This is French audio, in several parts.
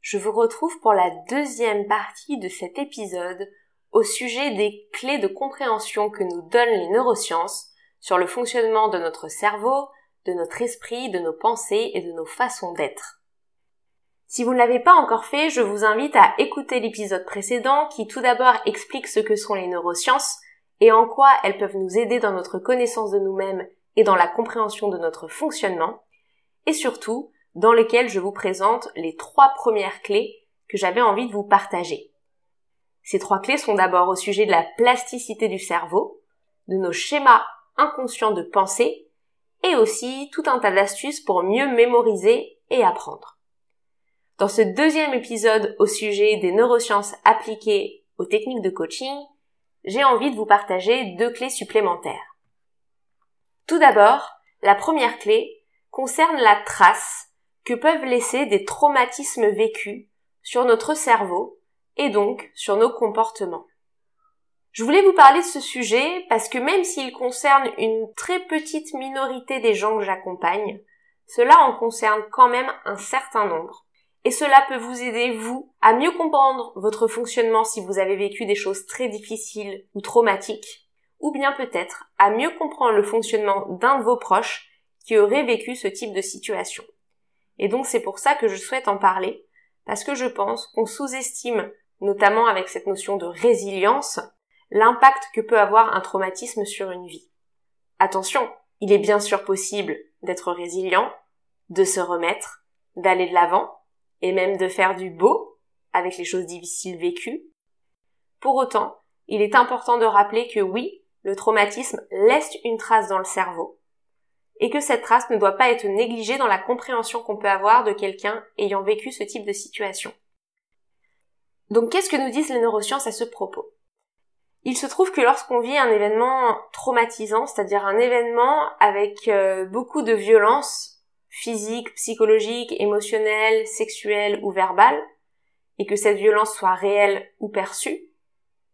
Je vous retrouve pour la deuxième partie de cet épisode au sujet des clés de compréhension que nous donnent les neurosciences sur le fonctionnement de notre cerveau, de notre esprit, de nos pensées et de nos façons d'être. Si vous ne l'avez pas encore fait, je vous invite à écouter l'épisode précédent qui tout d'abord explique ce que sont les neurosciences et en quoi elles peuvent nous aider dans notre connaissance de nous-mêmes et dans la compréhension de notre fonctionnement, et surtout dans lequel je vous présente les trois premières clés que j'avais envie de vous partager. Ces trois clés sont d'abord au sujet de la plasticité du cerveau, de nos schémas inconscients de pensée, et aussi tout un tas d'astuces pour mieux mémoriser et apprendre. Dans ce deuxième épisode au sujet des neurosciences appliquées aux techniques de coaching, j'ai envie de vous partager deux clés supplémentaires. Tout d'abord, la première clé concerne la trace que peuvent laisser des traumatismes vécus sur notre cerveau et donc sur nos comportements. Je voulais vous parler de ce sujet parce que même s'il concerne une très petite minorité des gens que j'accompagne, cela en concerne quand même un certain nombre. Et cela peut vous aider, vous, à mieux comprendre votre fonctionnement si vous avez vécu des choses très difficiles ou traumatiques, ou bien peut-être à mieux comprendre le fonctionnement d'un de vos proches qui aurait vécu ce type de situation. Et donc c'est pour ça que je souhaite en parler, parce que je pense qu'on sous-estime, notamment avec cette notion de résilience, l'impact que peut avoir un traumatisme sur une vie. Attention, il est bien sûr possible d'être résilient, de se remettre, d'aller de l'avant, et même de faire du beau avec les choses difficiles vécues. Pour autant, il est important de rappeler que oui, le traumatisme laisse une trace dans le cerveau, et que cette trace ne doit pas être négligée dans la compréhension qu'on peut avoir de quelqu'un ayant vécu ce type de situation. Donc qu'est-ce que nous disent les neurosciences à ce propos? Il se trouve que lorsqu'on vit un événement traumatisant, c'est-à-dire un événement avec euh, beaucoup de violence physique, psychologique, émotionnelle, sexuelle ou verbale, et que cette violence soit réelle ou perçue,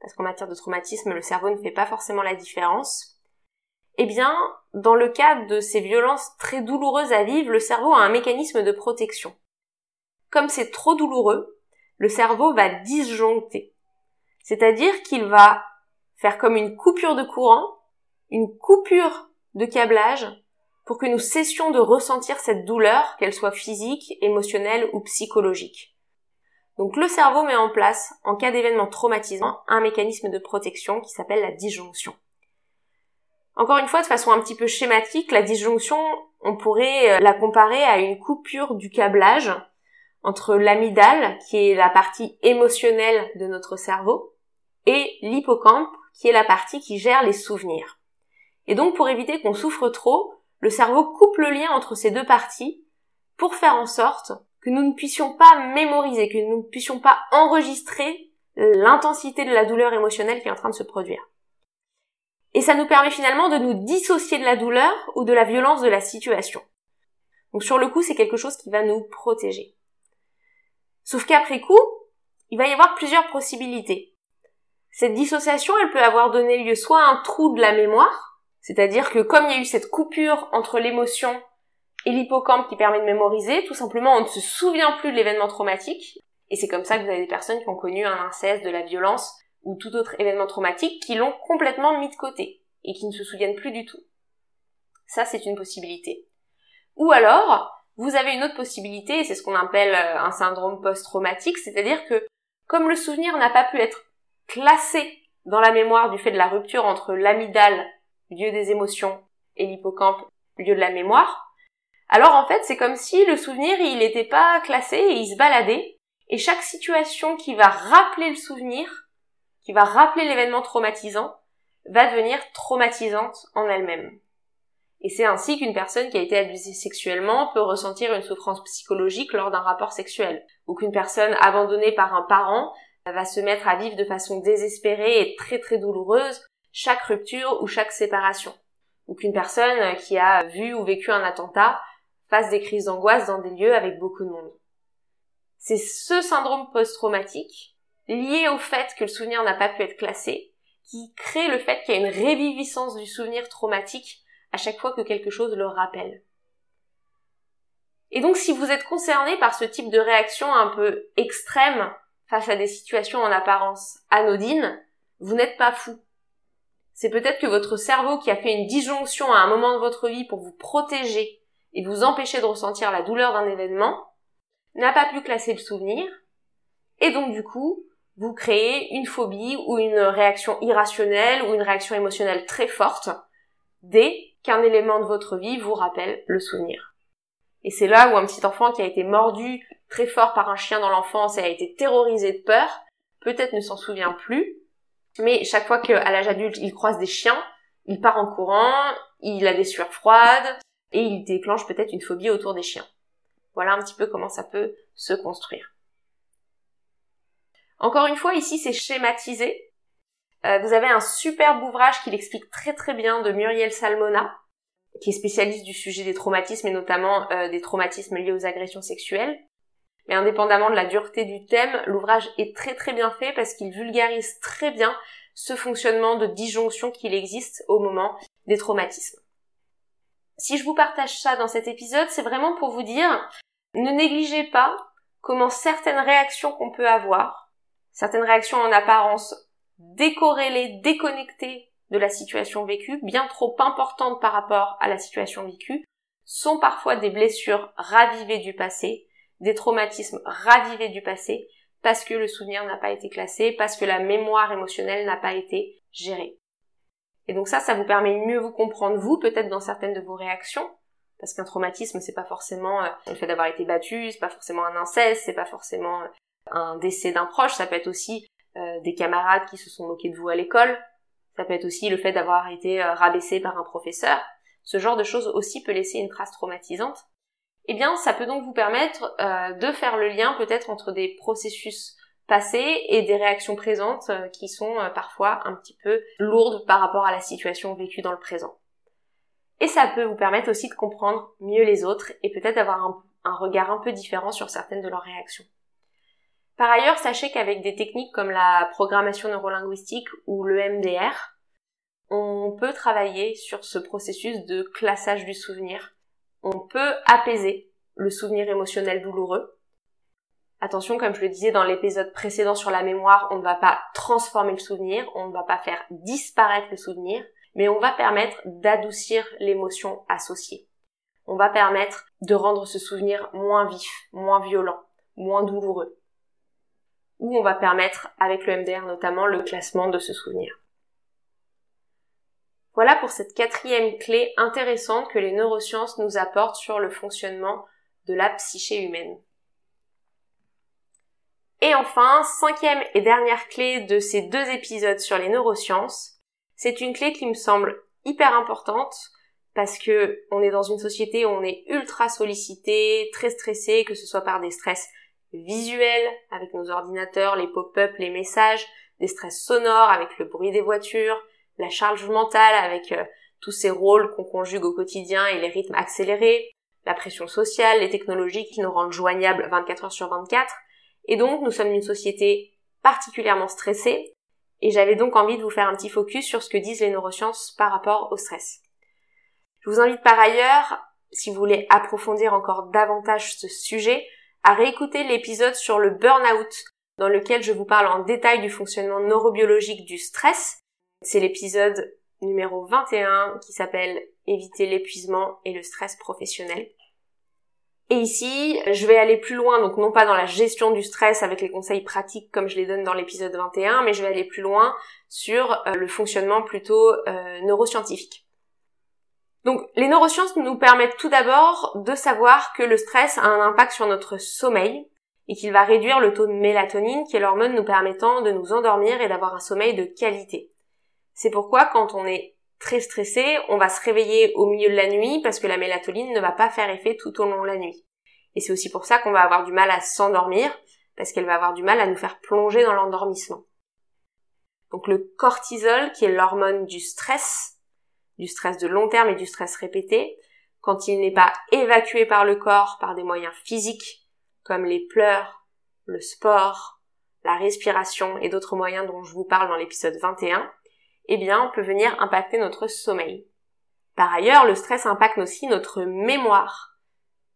parce qu'en matière de traumatisme, le cerveau ne fait pas forcément la différence, eh bien, dans le cas de ces violences très douloureuses à vivre, le cerveau a un mécanisme de protection. Comme c'est trop douloureux, le cerveau va disjoncter. C'est-à-dire qu'il va faire comme une coupure de courant, une coupure de câblage, pour que nous cessions de ressentir cette douleur, qu'elle soit physique, émotionnelle ou psychologique. Donc le cerveau met en place, en cas d'événement traumatisant, un mécanisme de protection qui s'appelle la disjonction. Encore une fois, de façon un petit peu schématique, la disjonction, on pourrait euh, la comparer à une coupure du câblage entre l'amygdale, qui est la partie émotionnelle de notre cerveau, et l'hippocampe, qui est la partie qui gère les souvenirs. Et donc, pour éviter qu'on souffre trop, le cerveau coupe le lien entre ces deux parties pour faire en sorte que nous ne puissions pas mémoriser, que nous ne puissions pas enregistrer l'intensité de la douleur émotionnelle qui est en train de se produire. Et ça nous permet finalement de nous dissocier de la douleur ou de la violence de la situation. Donc sur le coup, c'est quelque chose qui va nous protéger. Sauf qu'après coup, il va y avoir plusieurs possibilités. Cette dissociation, elle peut avoir donné lieu soit à un trou de la mémoire, c'est-à-dire que comme il y a eu cette coupure entre l'émotion et l'hippocampe qui permet de mémoriser, tout simplement on ne se souvient plus de l'événement traumatique, et c'est comme ça que vous avez des personnes qui ont connu un inceste, de la violence, ou tout autre événement traumatique qui l'ont complètement mis de côté et qui ne se souviennent plus du tout. Ça, c'est une possibilité. Ou alors, vous avez une autre possibilité, et c'est ce qu'on appelle euh, un syndrome post-traumatique, c'est-à-dire que comme le souvenir n'a pas pu être classé dans la mémoire du fait de la rupture entre l'amygdale, lieu des émotions, et l'hippocampe, lieu de la mémoire, alors en fait c'est comme si le souvenir il n'était pas classé et il se baladait, et chaque situation qui va rappeler le souvenir qui va rappeler l'événement traumatisant, va devenir traumatisante en elle-même. Et c'est ainsi qu'une personne qui a été abusée sexuellement peut ressentir une souffrance psychologique lors d'un rapport sexuel, ou qu'une personne abandonnée par un parent va se mettre à vivre de façon désespérée et très très douloureuse chaque rupture ou chaque séparation. Ou qu'une personne qui a vu ou vécu un attentat fasse des crises d'angoisse dans des lieux avec beaucoup de monde. C'est ce syndrome post-traumatique, lié au fait que le souvenir n'a pas pu être classé, qui crée le fait qu'il y a une réviviscence du souvenir traumatique à chaque fois que quelque chose le rappelle. Et donc si vous êtes concerné par ce type de réaction un peu extrême face à des situations en apparence anodines, vous n'êtes pas fou. C'est peut-être que votre cerveau qui a fait une disjonction à un moment de votre vie pour vous protéger et vous empêcher de ressentir la douleur d'un événement, n'a pas pu classer le souvenir, et donc du coup, vous créez une phobie ou une réaction irrationnelle ou une réaction émotionnelle très forte dès qu'un élément de votre vie vous rappelle le souvenir. Et c'est là où un petit enfant qui a été mordu très fort par un chien dans l'enfance et a été terrorisé de peur, peut-être ne s'en souvient plus, mais chaque fois qu'à l'âge adulte il croise des chiens, il part en courant, il a des sueurs froides, et il déclenche peut-être une phobie autour des chiens. Voilà un petit peu comment ça peut se construire. Encore une fois, ici c'est schématisé. Euh, vous avez un superbe ouvrage qui l'explique très très bien de Muriel Salmona, qui est spécialiste du sujet des traumatismes et notamment euh, des traumatismes liés aux agressions sexuelles. Mais indépendamment de la dureté du thème, l'ouvrage est très très bien fait parce qu'il vulgarise très bien ce fonctionnement de disjonction qu'il existe au moment des traumatismes. Si je vous partage ça dans cet épisode, c'est vraiment pour vous dire, ne négligez pas comment certaines réactions qu'on peut avoir, certaines réactions en apparence décorrélées, déconnectées de la situation vécue, bien trop importantes par rapport à la situation vécue, sont parfois des blessures ravivées du passé, des traumatismes ravivés du passé, parce que le souvenir n'a pas été classé, parce que la mémoire émotionnelle n'a pas été gérée. Et donc ça, ça vous permet de mieux vous comprendre vous, peut-être dans certaines de vos réactions, parce qu'un traumatisme, c'est pas forcément euh, le fait d'avoir été battu, c'est pas forcément un inceste, c'est pas forcément euh, un décès d'un proche, ça peut être aussi euh, des camarades qui se sont moqués de vous à l'école, ça peut être aussi le fait d'avoir été rabaissé par un professeur. Ce genre de choses aussi peut laisser une trace traumatisante. Eh bien, ça peut donc vous permettre de faire le lien peut-être entre des processus passé et des réactions présentes euh, qui sont euh, parfois un petit peu lourdes par rapport à la situation vécue dans le présent. Et ça peut vous permettre aussi de comprendre mieux les autres et peut-être d'avoir un, regard un peu différent sur certaines de leurs réactions. Par ailleurs, sachez qu'avec des techniques comme la programmation neurolinguistique ou le MDR, on peut travailler sur ce processus de classage du souvenir. On peut apaiser le souvenir émotionnel douloureux Attention, comme je le disais dans l'épisode précédent sur la mémoire, on ne va pas transformer le souvenir, on ne va pas faire disparaître le souvenir, mais on va permettre d'adoucir l'émotion associée. On va permettre de rendre ce souvenir moins vif, moins violent, moins douloureux. Ou on va permettre, avec le MDR notamment, le classement de ce souvenir. Voilà pour cette quatrième clé intéressante que les neurosciences nous apportent sur le fonctionnement de la psyché humaine. Et enfin, cinquième et dernière clé de ces deux épisodes sur les neurosciences, c'est une clé qui me semble hyper importante parce que on est dans une société où on est ultra sollicité, très stressé, que ce soit par des stress visuels avec nos ordinateurs, les pop-up, les messages, des stress sonores avec le bruit des voitures, la charge mentale avec euh, tous ces rôles qu'on conjugue au quotidien et les rythmes accélérés, la pression sociale, les technologies qui nous rendent joignables 24 heures sur 24, et donc, nous sommes une société particulièrement stressée, et j'avais donc envie de vous faire un petit focus sur ce que disent les neurosciences par rapport au stress. Je vous invite par ailleurs, si vous voulez approfondir encore davantage ce sujet, à réécouter l'épisode sur le burn-out, dans lequel je vous parle en détail du fonctionnement neurobiologique du stress. C'est l'épisode numéro 21 qui s'appelle Éviter l'épuisement et le stress professionnel. Et ici, je vais aller plus loin, donc non pas dans la gestion du stress avec les conseils pratiques comme je les donne dans l'épisode 21, mais je vais aller plus loin sur euh, le fonctionnement plutôt euh, neuroscientifique. Donc les neurosciences nous permettent tout d'abord de savoir que le stress a un impact sur notre sommeil et qu'il va réduire le taux de mélatonine qui est l'hormone nous permettant de nous endormir et d'avoir un sommeil de qualité. C'est pourquoi quand on est très stressé, on va se réveiller au milieu de la nuit parce que la mélatonine ne va pas faire effet tout au long de la nuit. Et c'est aussi pour ça qu'on va avoir du mal à s'endormir parce qu'elle va avoir du mal à nous faire plonger dans l'endormissement. Donc le cortisol, qui est l'hormone du stress, du stress de long terme et du stress répété, quand il n'est pas évacué par le corps par des moyens physiques comme les pleurs, le sport, la respiration et d'autres moyens dont je vous parle dans l'épisode 21, eh bien, on peut venir impacter notre sommeil. Par ailleurs, le stress impacte aussi notre mémoire.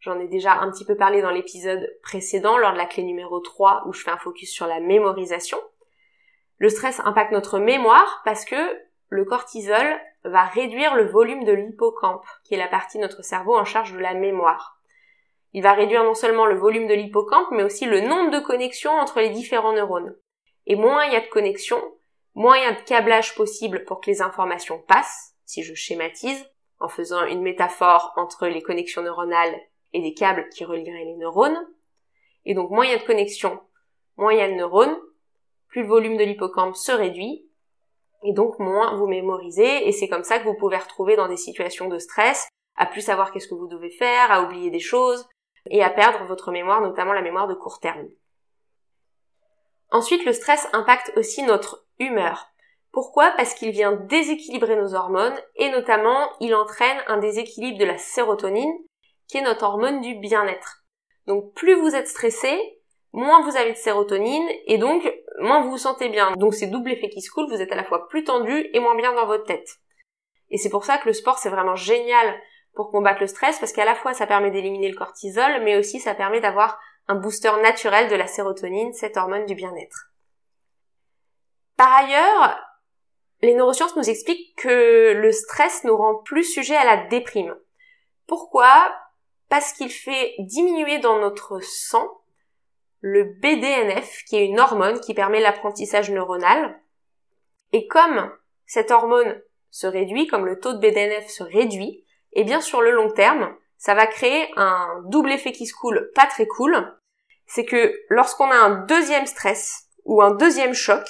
J'en ai déjà un petit peu parlé dans l'épisode précédent lors de la clé numéro 3 où je fais un focus sur la mémorisation. Le stress impacte notre mémoire parce que le cortisol va réduire le volume de l'hippocampe, qui est la partie de notre cerveau en charge de la mémoire. Il va réduire non seulement le volume de l'hippocampe, mais aussi le nombre de connexions entre les différents neurones. Et moins il y a de connexions, moins il y a de câblage possible pour que les informations passent, si je schématise, en faisant une métaphore entre les connexions neuronales et des câbles qui relieraient les neurones. Et donc moins il y a de connexions, moins il y a de neurones, plus le volume de l'hippocampe se réduit, et donc moins vous mémorisez, et c'est comme ça que vous pouvez retrouver dans des situations de stress, à plus savoir qu'est-ce que vous devez faire, à oublier des choses, et à perdre votre mémoire, notamment la mémoire de court terme. Ensuite, le stress impacte aussi notre humeur. Pourquoi? Parce qu'il vient déséquilibrer nos hormones et notamment il entraîne un déséquilibre de la sérotonine qui est notre hormone du bien-être. Donc plus vous êtes stressé, moins vous avez de sérotonine et donc moins vous vous sentez bien. Donc c'est double effet qui se coule, vous êtes à la fois plus tendu et moins bien dans votre tête. Et c'est pour ça que le sport c'est vraiment génial pour combattre le stress parce qu'à la fois ça permet d'éliminer le cortisol mais aussi ça permet d'avoir un booster naturel de la sérotonine, cette hormone du bien-être. Par ailleurs, les neurosciences nous expliquent que le stress nous rend plus sujet à la déprime. Pourquoi? Parce qu'il fait diminuer dans notre sang le BDNF, qui est une hormone qui permet l'apprentissage neuronal. Et comme cette hormone se réduit, comme le taux de BDNF se réduit, et eh bien sur le long terme, ça va créer un double effet qui se coule pas très cool. C'est que lorsqu'on a un deuxième stress ou un deuxième choc,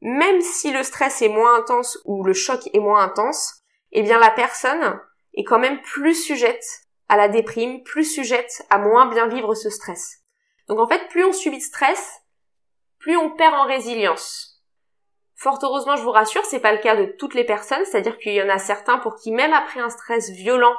même si le stress est moins intense ou le choc est moins intense, eh bien la personne est quand même plus sujette à la déprime, plus sujette à moins bien vivre ce stress. Donc en fait, plus on subit de stress, plus on perd en résilience. Fort heureusement, je vous rassure, c'est pas le cas de toutes les personnes, c'est-à-dire qu'il y en a certains pour qui même après un stress violent,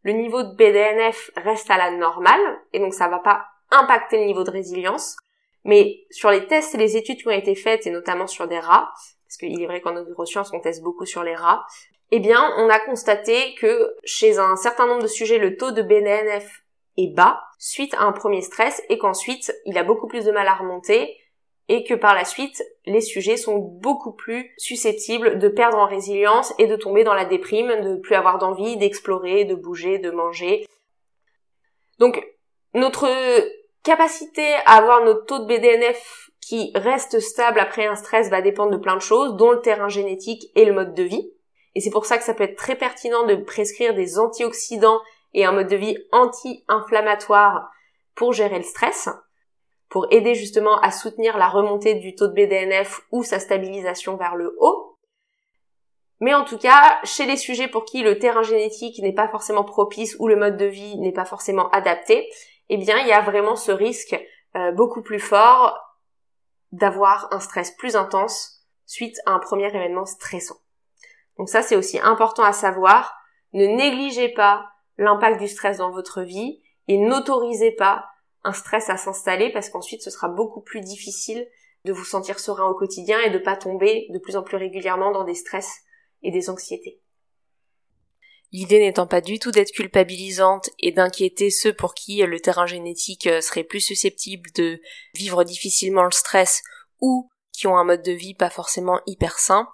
le niveau de BDNF reste à la normale, et donc ça va pas impacter le niveau de résilience. Mais sur les tests et les études qui ont été faites, et notamment sur des rats, parce qu'il est vrai qu'en neurosciences on teste beaucoup sur les rats, eh bien on a constaté que chez un certain nombre de sujets le taux de BDNF est bas suite à un premier stress et qu'ensuite il a beaucoup plus de mal à remonter et que par la suite les sujets sont beaucoup plus susceptibles de perdre en résilience et de tomber dans la déprime, de plus avoir d'envie d'explorer, de bouger, de manger. Donc notre capacité à avoir notre taux de BDNF qui reste stable après un stress va dépendre de plein de choses, dont le terrain génétique et le mode de vie. Et c'est pour ça que ça peut être très pertinent de prescrire des antioxydants et un mode de vie anti-inflammatoire pour gérer le stress, pour aider justement à soutenir la remontée du taux de BDNF ou sa stabilisation vers le haut. Mais en tout cas, chez les sujets pour qui le terrain génétique n'est pas forcément propice ou le mode de vie n'est pas forcément adapté, eh bien, il y a vraiment ce risque euh, beaucoup plus fort d'avoir un stress plus intense suite à un premier événement stressant. Donc ça, c'est aussi important à savoir. Ne négligez pas l'impact du stress dans votre vie et n'autorisez pas un stress à s'installer parce qu'ensuite ce sera beaucoup plus difficile de vous sentir serein au quotidien et de pas tomber de plus en plus régulièrement dans des stress et des anxiétés. L'idée n'étant pas du tout d'être culpabilisante et d'inquiéter ceux pour qui le terrain génétique euh, serait plus susceptible de vivre difficilement le stress ou qui ont un mode de vie pas forcément hyper sain.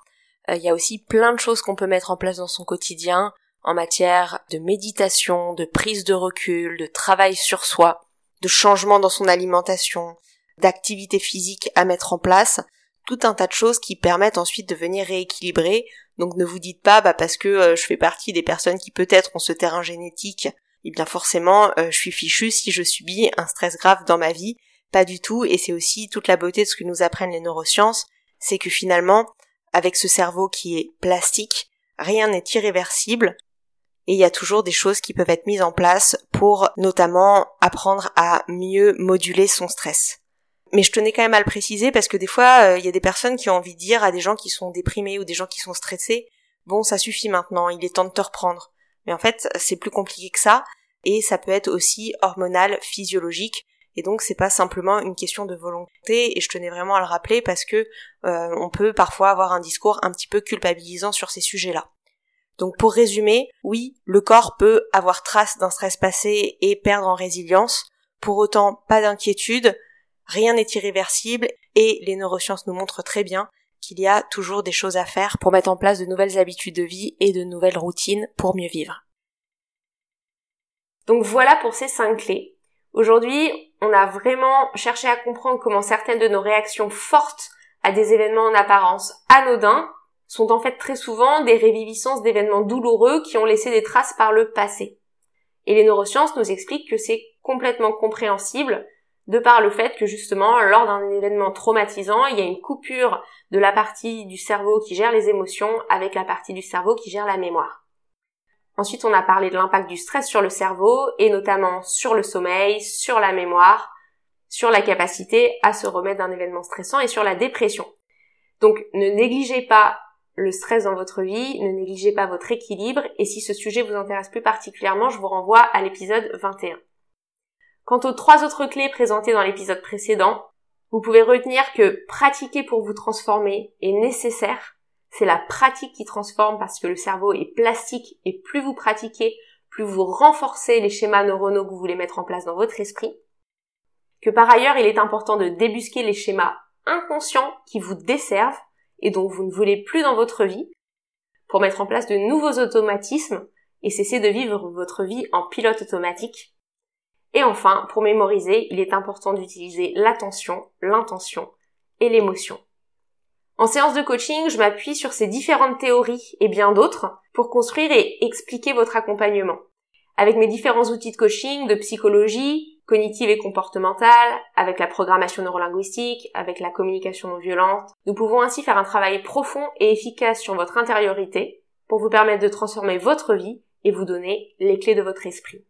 Euh, il y a aussi plein de choses qu'on peut mettre en place dans son quotidien en matière de méditation, de prise de recul, de travail sur soi, de changement dans son alimentation, d'activité physique à mettre en place, tout un tas de choses qui permettent ensuite de venir rééquilibrer. Donc ne vous dites pas bah parce que euh, je fais partie des personnes qui peut-être ont ce terrain génétique, eh bien forcément euh, je suis fichu si je subis un stress grave dans ma vie. Pas du tout, et c'est aussi toute la beauté de ce que nous apprennent les neurosciences, c'est que finalement, avec ce cerveau qui est plastique, rien n'est irréversible, et il y a toujours des choses qui peuvent être mises en place pour notamment apprendre à mieux moduler son stress. Mais je tenais quand même à le préciser parce que des fois, il y a des personnes qui ont envie de dire à des gens qui sont déprimés ou des gens qui sont stressés, bon, ça suffit maintenant, il est temps de te reprendre. Mais en fait, c'est plus compliqué que ça, et ça peut être aussi hormonal, physiologique, et donc c'est pas simplement une question de volonté, et je tenais vraiment à le rappeler parce que euh, on peut parfois avoir un discours un petit peu culpabilisant sur ces sujets-là. Donc pour résumer, oui, le corps peut avoir trace d'un stress passé et perdre en résilience. Pour autant, pas d'inquiétude, rien n'est irréversible et les neurosciences nous montrent très bien qu'il y a toujours des choses à faire pour mettre en place de nouvelles habitudes de vie et de nouvelles routines pour mieux vivre. Donc voilà pour ces cinq clés. Aujourd'hui, on a vraiment cherché à comprendre comment certaines de nos réactions fortes à des événements en apparence anodins sont en fait très souvent des réviviscences d'événements douloureux qui ont laissé des traces par le passé. Et les neurosciences nous expliquent que c'est complètement compréhensible de par le fait que justement, lors d'un événement traumatisant, il y a une coupure de la partie du cerveau qui gère les émotions avec la partie du cerveau qui gère la mémoire. Ensuite, on a parlé de l'impact du stress sur le cerveau et notamment sur le sommeil, sur la mémoire, sur la capacité à se remettre d'un événement stressant et sur la dépression. Donc, ne négligez pas le stress dans votre vie, ne négligez pas votre équilibre et si ce sujet vous intéresse plus particulièrement, je vous renvoie à l'épisode 21. Quant aux trois autres clés présentées dans l'épisode précédent, vous pouvez retenir que pratiquer pour vous transformer est nécessaire. C'est la pratique qui transforme parce que le cerveau est plastique et plus vous pratiquez, plus vous renforcez les schémas neuronaux que vous voulez mettre en place dans votre esprit. Que par ailleurs, il est important de débusquer les schémas inconscients qui vous desservent et dont vous ne voulez plus dans votre vie pour mettre en place de nouveaux automatismes et cesser de vivre votre vie en pilote automatique et enfin, pour mémoriser, il est important d'utiliser l'attention, l'intention et l'émotion. En séance de coaching, je m'appuie sur ces différentes théories et bien d'autres pour construire et expliquer votre accompagnement. Avec mes différents outils de coaching, de psychologie, cognitive et comportementale, avec la programmation neurolinguistique, avec la communication non violente, nous pouvons ainsi faire un travail profond et efficace sur votre intériorité pour vous permettre de transformer votre vie et vous donner les clés de votre esprit.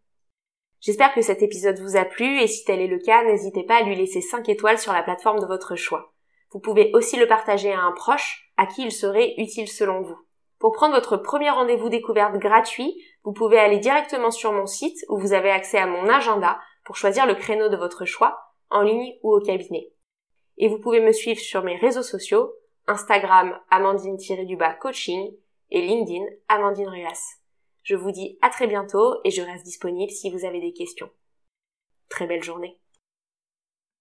J'espère que cet épisode vous a plu et si tel est le cas, n'hésitez pas à lui laisser 5 étoiles sur la plateforme de votre choix. Vous pouvez aussi le partager à un proche à qui il serait utile selon vous. Pour prendre votre premier rendez-vous découverte gratuit, vous pouvez aller directement sur mon site où vous avez accès à mon agenda pour choisir le créneau de votre choix, en ligne ou au cabinet. Et vous pouvez me suivre sur mes réseaux sociaux, Instagram Amandine-coaching et LinkedIn Amandine Ruas. Je vous dis à très bientôt et je reste disponible si vous avez des questions. Très belle journée.